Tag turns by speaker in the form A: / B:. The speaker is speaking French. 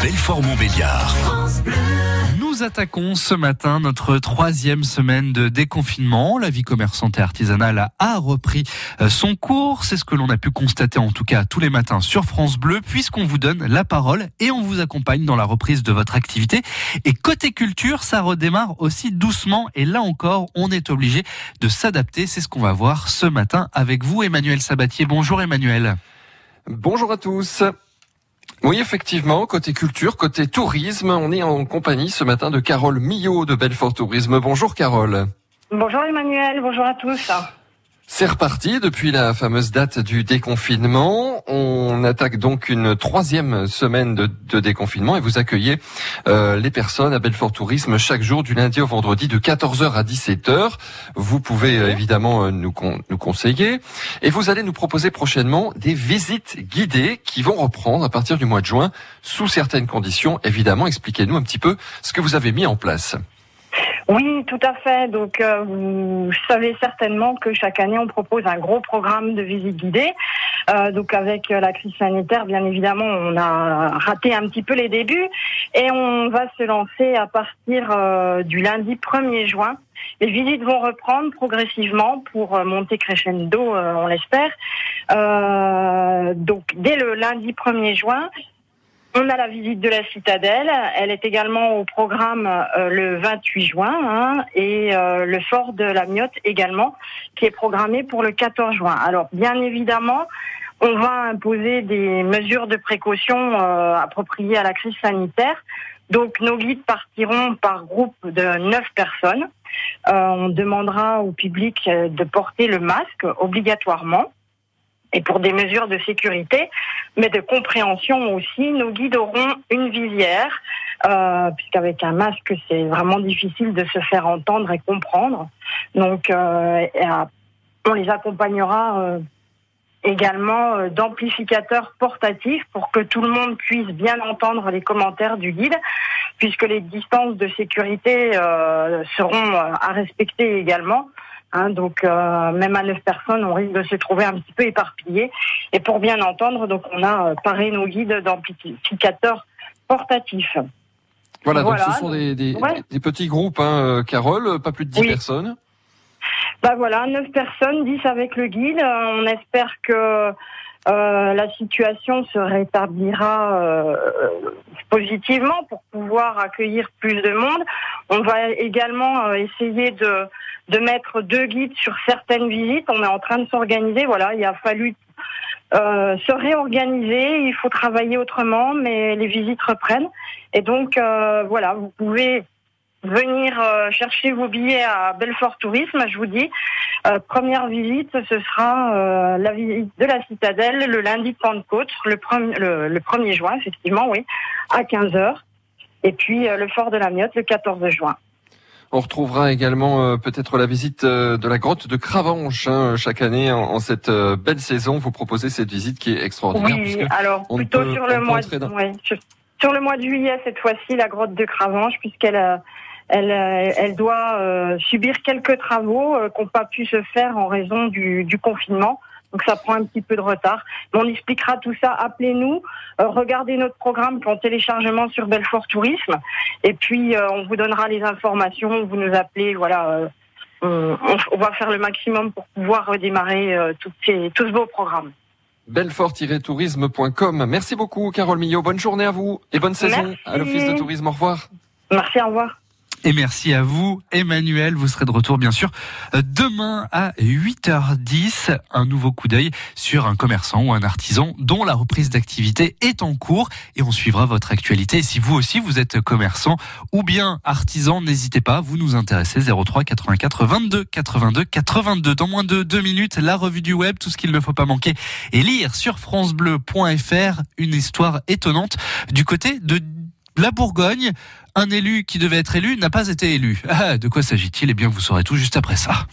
A: Belfort-Montbéliard.
B: Nous attaquons ce matin notre troisième semaine de déconfinement. La vie commerçante et artisanale a repris euh, son cours. C'est ce que l'on a pu constater en tout cas tous les matins sur France Bleu, puisqu'on vous donne la parole et on vous accompagne dans la reprise de votre activité. Et côté culture, ça redémarre aussi doucement. Et là encore, on est obligé de s'adapter. C'est ce qu'on va voir ce matin avec vous, Emmanuel Sabatier. Bonjour Emmanuel.
C: Bonjour à tous. Oui, effectivement, côté culture, côté tourisme, on est en compagnie ce matin de Carole Millot de Belfort Tourisme. Bonjour Carole.
D: Bonjour Emmanuel, bonjour à tous.
C: C'est reparti depuis la fameuse date du déconfinement. On attaque donc une troisième semaine de, déconfinement et vous accueillez euh, les personnes à Belfort Tourisme chaque jour du lundi au vendredi de 14h à 17h. Vous pouvez euh, évidemment euh, nous, nous conseiller et vous allez nous proposer prochainement des visites guidées qui vont reprendre à partir du mois de juin sous certaines conditions. Évidemment, expliquez-nous un petit peu ce que vous avez mis en place.
D: Oui, tout à fait. Donc, euh, vous savez certainement que chaque année, on propose un gros programme de visite guidée. Euh, donc, avec la crise sanitaire, bien évidemment, on a raté un petit peu les débuts et on va se lancer à partir euh, du lundi 1er juin. Les visites vont reprendre progressivement pour monter crescendo, on l'espère. donc, dès le lundi 1er juin, on a la visite de la citadelle. Elle est également au programme euh, le 28 juin hein, et euh, le fort de la Miotte également, qui est programmé pour le 14 juin. Alors bien évidemment, on va imposer des mesures de précaution euh, appropriées à la crise sanitaire. Donc nos guides partiront par groupe de neuf personnes. on demandera au public de porter le masque obligatoirement et pour des mesures de sécurité, mais de compréhension aussi. Nos guides auront une visière, euh, puisqu'avec un masque, c'est vraiment difficile de se faire entendre et comprendre. Donc, euh, on les accompagnera euh, également euh, d'amplificateurs portatifs pour que tout le monde puisse bien entendre les commentaires du guide, puisque les distances de sécurité euh, seront à respecter également. Hein, donc euh, même à neuf personnes, on risque de se trouver un petit peu éparpillé. Et pour bien entendre, donc on a euh, paré nos guides d'amplificateurs portatifs.
C: Voilà, donc ce sont des, des, petits groupes, hein, euh, Carole, pas plus de 10 personnes.
D: Bah voilà, neuf personnes, 10 avec le guide. On espère que euh, la situation se rétablira positivement pour pouvoir accueillir plus de monde. On va également euh, essayer de, de mettre deux guides sur certaines visites. On est en train de s'organiser. Voilà, il a fallu se réorganiser. Il faut travailler autrement, mais les visites reprennent. Et donc voilà, vous pouvez venir euh, chercher vos billets à Belfort Tourisme, je vous dis. Euh, première visite, ce sera euh, la visite de la citadelle le lundi de Pentecôte, le, le, le 1er juin, effectivement, oui, à 15h. Et puis le fort de la Miotte le 14 juin.
C: On retrouvera également peut-être la visite de la grotte de Cravanche hein, chaque année en, cette belle saison. Vous proposez cette visite qui est extraordinaire.
D: Oui, alors plutôt sur le mois, de, sur, le mois de juillet cette fois-ci, la grotte de Cravanche, puisqu'elle elle, euh, elle doit euh, subir quelques travaux euh, qui n'ont pas pu se faire en raison du, du, confinement. Donc ça prend un petit peu de retard. Mais on expliquera tout ça. Appelez-nous, regardez notre programme en téléchargement sur Belfort Tourisme, et puis on vous donnera les informations. Vous nous appelez, voilà. On, on, va faire le maximum pour pouvoir redémarrer toutes ces, tous vos programmes
C: belfort-tourisme.com. Merci beaucoup, Carole Millot. Bonne journée à vous et bonne saison à l'Office de tourisme. Au revoir.
D: Merci, au revoir.
B: Et merci à vous, Emmanuel. Vous serez de retour, bien sûr, demain à 8h10. Un nouveau coup d'œil sur un commerçant ou un artisan dont la reprise d'activité est en cours. Et on suivra votre actualité. Et si vous aussi, vous êtes commerçant ou bien artisan, n'hésitez pas, vous nous intéressez. 03 84 22 82 82. Dans moins de deux minutes, la revue du web, tout ce qu'il ne faut pas manquer et lire sur francebleu.fr une histoire étonnante du côté de la Bourgogne, un élu qui devait être élu n'a pas été élu. Ah, de quoi s'agit-il? Eh bien, vous saurez tout juste après ça.